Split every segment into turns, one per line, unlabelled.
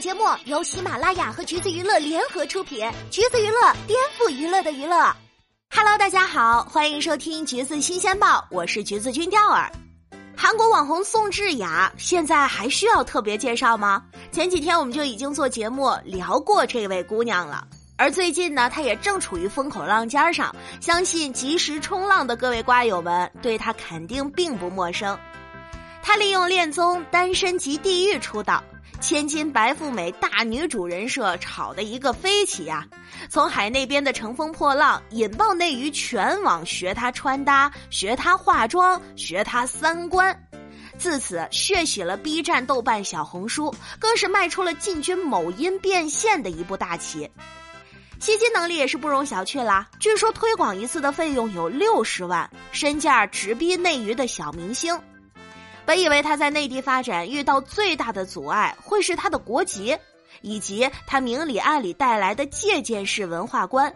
节目由喜马拉雅和橘子娱乐联合出品，橘子娱乐颠覆娱乐的娱乐。Hello，大家好，欢迎收听橘子新鲜报，我是橘子君钓儿。韩国网红宋智雅现在还需要特别介绍吗？前几天我们就已经做节目聊过这位姑娘了，而最近呢，她也正处于风口浪尖上，相信及时冲浪的各位瓜友们对她肯定并不陌生。她利用恋综《单身即地狱》出道。千金白富美大女主人设炒的一个飞起呀！从海那边的乘风破浪，引爆内娱全网学她穿搭、学她化妆、学她三观，自此血洗了 B 站、豆瓣、小红书，更是迈出了进军某音变现的一步大棋。吸金能力也是不容小觑啦！据说推广一次的费用有六十万，身价直逼内娱的小明星。本以为他在内地发展遇到最大的阻碍会是他的国籍，以及他明里暗里带来的借鉴式文化观，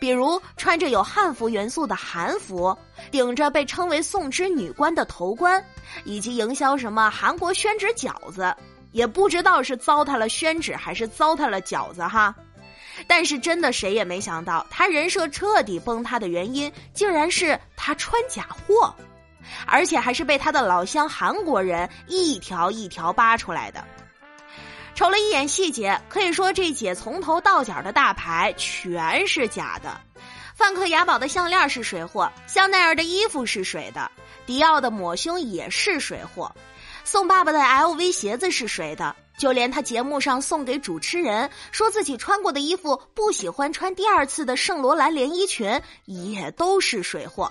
比如穿着有汉服元素的韩服，顶着被称为“宋之女官”的头冠，以及营销什么韩国宣纸饺子，也不知道是糟蹋了宣纸还是糟蹋了饺子哈。但是真的谁也没想到，他人设彻底崩塌的原因，竟然是他穿假货。而且还是被他的老乡韩国人一条一条扒出来的。瞅了一眼细节，可以说这姐从头到脚的大牌全是假的。范克雅宝的项链是水货，香奈儿的衣服是水的，迪奥的抹胸也是水货，宋爸爸的 LV 鞋子是水的，就连他节目上送给主持人说自己穿过的衣服不喜欢穿第二次的圣罗兰连衣裙也都是水货。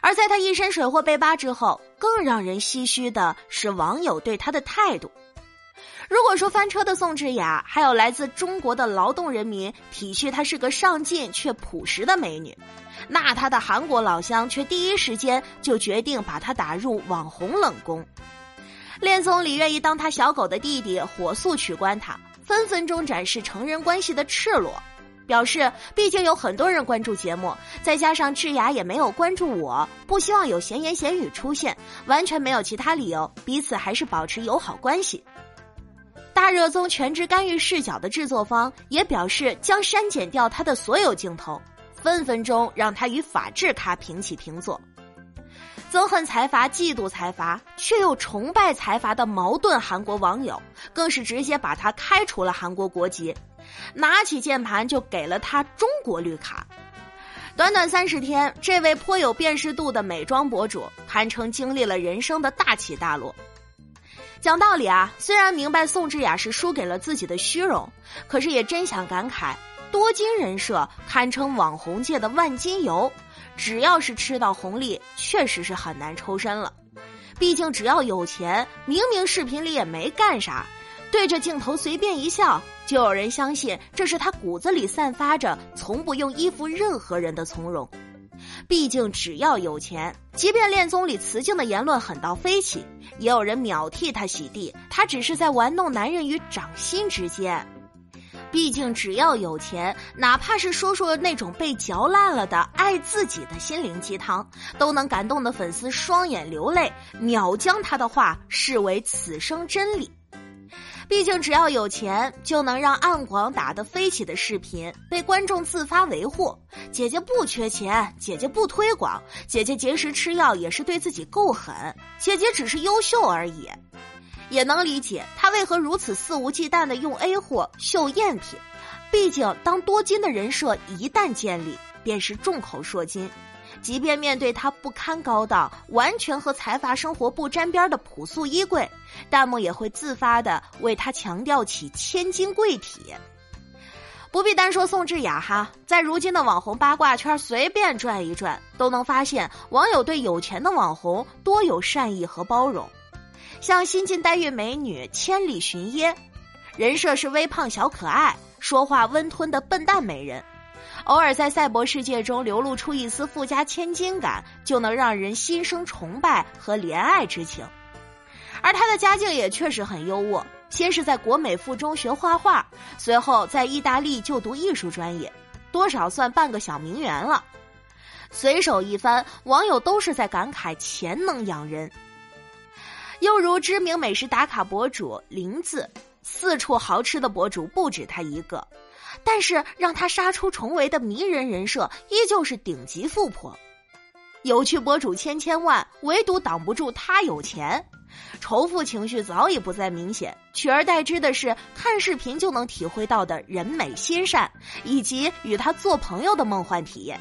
而在他一身水货被扒之后，更让人唏嘘的是网友对他的态度。如果说翻车的宋智雅还有来自中国的劳动人民体恤她是个上进却朴实的美女，那她的韩国老乡却第一时间就决定把她打入网红冷宫。恋综里愿意当他小狗的弟弟火速取关他，分分钟展示成人关系的赤裸。表示，毕竟有很多人关注节目，再加上智雅也没有关注我，不希望有闲言闲语出现，完全没有其他理由，彼此还是保持友好关系。大热综全职干预视角的制作方也表示将删减掉他的所有镜头，分分钟让他与法制咖平起平坐。憎恨财阀、嫉妒财阀，却又崇拜财阀的矛盾韩国网友，更是直接把他开除了韩国国籍。拿起键盘就给了他中国绿卡。短短三十天，这位颇有辨识度的美妆博主堪称经历了人生的大起大落。讲道理啊，虽然明白宋智雅是输给了自己的虚荣，可是也真想感慨，多金人设堪称网红界的万金油，只要是吃到红利，确实是很难抽身了。毕竟只要有钱，明明视频里也没干啥。对着镜头随便一笑，就有人相信这是他骨子里散发着从不用依附任何人的从容。毕竟只要有钱，即便恋综里雌竞的言论狠到飞起，也有人秒替他洗地。他只是在玩弄男人与掌心之间。毕竟只要有钱，哪怕是说说那种被嚼烂了的爱自己的心灵鸡汤，都能感动的粉丝双眼流泪，秒将他的话视为此生真理。毕竟，只要有钱，就能让暗广打得飞起的视频被观众自发维护。姐姐不缺钱，姐姐不推广，姐姐节食吃药也是对自己够狠。姐姐只是优秀而已，也能理解她为何如此肆无忌惮的用 A 货秀赝品。毕竟，当多金的人设一旦建立，便是众口铄金。即便面对他不堪高档、完全和财阀生活不沾边的朴素衣柜，弹幕也会自发的为他强调起千金贵体。不必单说宋智雅哈，在如今的网红八卦圈随便转一转，都能发现网友对有钱的网红多有善意和包容。像新晋代孕美女千里寻耶，人设是微胖小可爱，说话温吞的笨蛋美人。偶尔在赛博世界中流露出一丝富家千金感，就能让人心生崇拜和怜爱之情。而他的家境也确实很优渥，先是在国美附中学画画，随后在意大利就读艺术专业，多少算半个小名媛了。随手一翻，网友都是在感慨钱能养人。又如知名美食打卡博主林子。四处豪吃的博主不止他一个，但是让他杀出重围的迷人人设依旧是顶级富婆。有趣博主千千万，唯独挡不住他有钱。仇富情绪早已不再明显，取而代之的是看视频就能体会到的人美心善，以及与他做朋友的梦幻体验。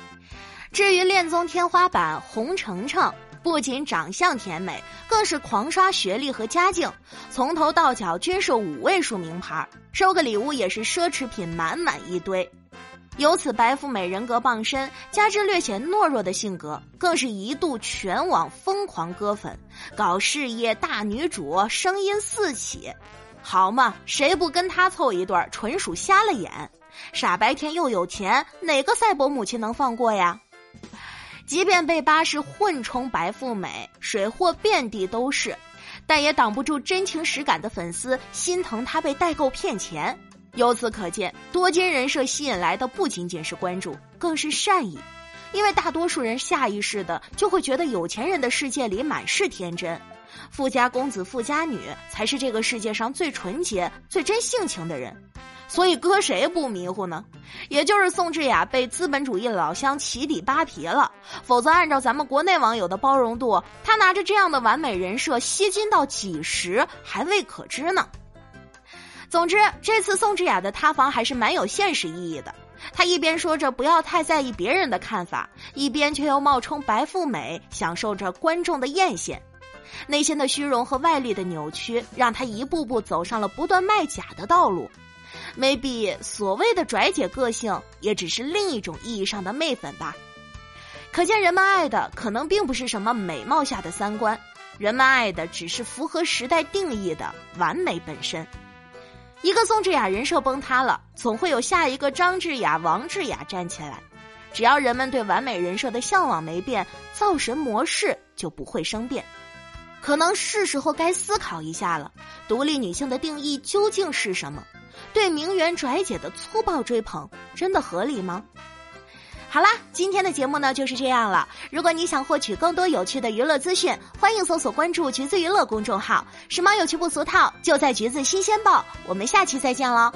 至于恋综天花板洪程程。不仅长相甜美，更是狂刷学历和家境，从头到脚均是五位数名牌，收个礼物也是奢侈品满满一堆。由此，白富美人格傍身，加之略显懦弱的性格，更是一度全网疯狂割粉，搞事业大女主，声音四起，好嘛，谁不跟她凑一对儿，纯属瞎了眼。傻白甜又有钱，哪个赛博母亲能放过呀？即便被扒是混充白富美，水货遍地都是，但也挡不住真情实感的粉丝心疼他被代购骗钱。由此可见，多金人设吸引来的不仅仅是关注，更是善意。因为大多数人下意识的就会觉得有钱人的世界里满是天真，富家公子、富家女才是这个世界上最纯洁、最真性情的人。所以搁谁不迷糊呢？也就是宋智雅被资本主义老乡起底扒皮了，否则按照咱们国内网友的包容度，她拿着这样的完美人设吸金到几十还未可知呢。总之，这次宋智雅的塌房还是蛮有现实意义的。她一边说着不要太在意别人的看法，一边却又冒充白富美，享受着观众的艳羡。内心的虚荣和外力的扭曲，让她一步步走上了不断卖假的道路。Maybe 所谓的拽姐个性，也只是另一种意义上的媚粉吧。可见人们爱的可能并不是什么美貌下的三观，人们爱的只是符合时代定义的完美本身。一个宋智雅人设崩塌了，总会有下一个张智雅、王智雅站起来。只要人们对完美人设的向往没变，造神模式就不会生变。可能是时候该思考一下了，独立女性的定义究竟是什么？对名媛拽姐的粗暴追捧，真的合理吗？好啦，今天的节目呢就是这样了。如果你想获取更多有趣的娱乐资讯，欢迎搜索关注“橘子娱乐”公众号，时髦有趣不俗套，就在橘子新鲜报。我们下期再见喽！